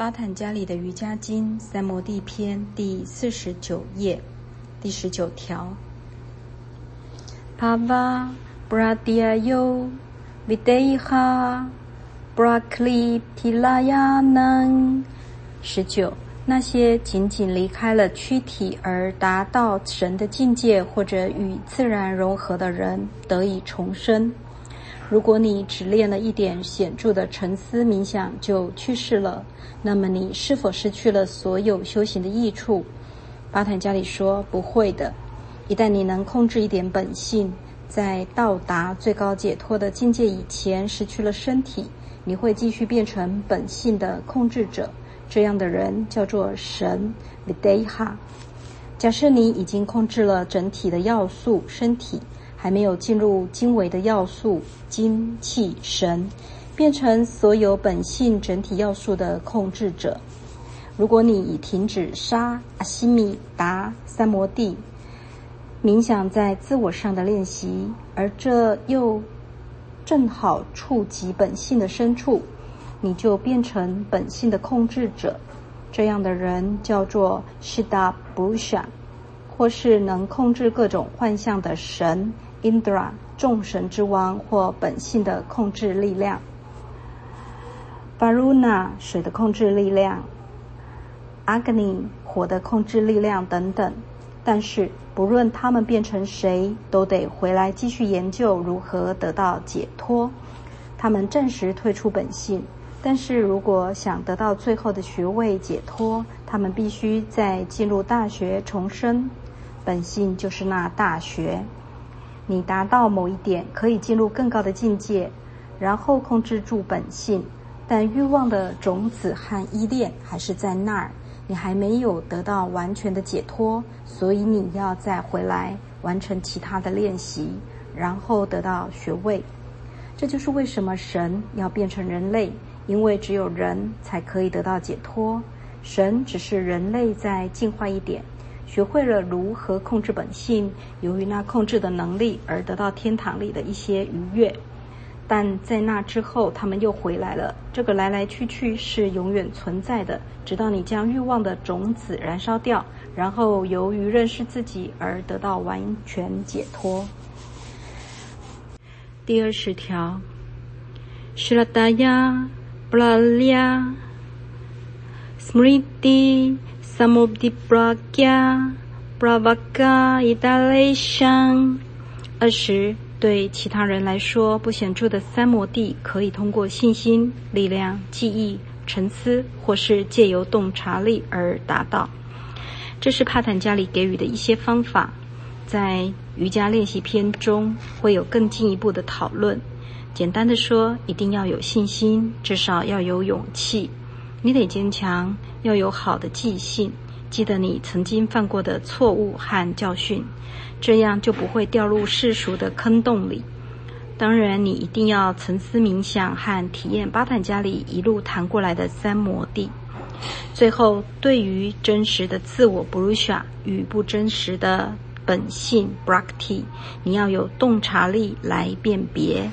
巴坦加里的瑜伽经三摩地篇第四十九页，第十九条。Pava Pradyayo Videha Praklitilayanang。十九，那些仅仅离开了躯体而达到神的境界或者与自然融合的人，得以重生。如果你只练了一点显著的沉思冥想就去世了，那么你是否失去了所有修行的益处？巴坦加里说不会的。一旦你能控制一点本性，在到达最高解脱的境界以前失去了身体，你会继续变成本性的控制者。这样的人叫做神 （Videha）。假设你已经控制了整体的要素身体。还没有进入精微的要素精气神，变成所有本性整体要素的控制者。如果你已停止杀阿西米达三摩地冥想在自我上的练习，而这又正好触及本性的深处，你就变成本性的控制者。这样的人叫做 Shida Busha，或是能控制各种幻象的神。Indra 众神之王或本性的控制力量，Varuna 水的控制力量，Agni 火的控制力量等等。但是不论他们变成谁，都得回来继续研究如何得到解脱。他们暂时退出本性，但是如果想得到最后的学位解脱，他们必须再进入大学重生。本性就是那大学。你达到某一点，可以进入更高的境界，然后控制住本性，但欲望的种子和依恋还是在那儿。你还没有得到完全的解脱，所以你要再回来完成其他的练习，然后得到学位。这就是为什么神要变成人类，因为只有人才可以得到解脱。神只是人类在进化一点。学会了如何控制本性，由于那控制的能力而得到天堂里的一些愉悦，但在那之后，他们又回来了。这个来来去去是永远存在的，直到你将欲望的种子燃烧掉，然后由于认识自己而得到完全解脱。第二十条，Shradaya Pralya Smriti。Samudiprakya Pravaka Idaleshang。二十，对其他人来说不显著的三摩地，可以通过信心、力量、记忆、沉思，或是借由洞察力而达到。这是帕坦加里给予的一些方法，在瑜伽练习篇中会有更进一步的讨论。简单的说，一定要有信心，至少要有勇气。你得坚强，要有好的记性，记得你曾经犯过的错误和教训，这样就不会掉入世俗的坑洞里。当然，你一定要沉思冥想和体验巴坦加里一路谈过来的三摩地。最后，对于真实的自我 （Brusha） 与不真实的本性 （Brakti），你要有洞察力来辨别。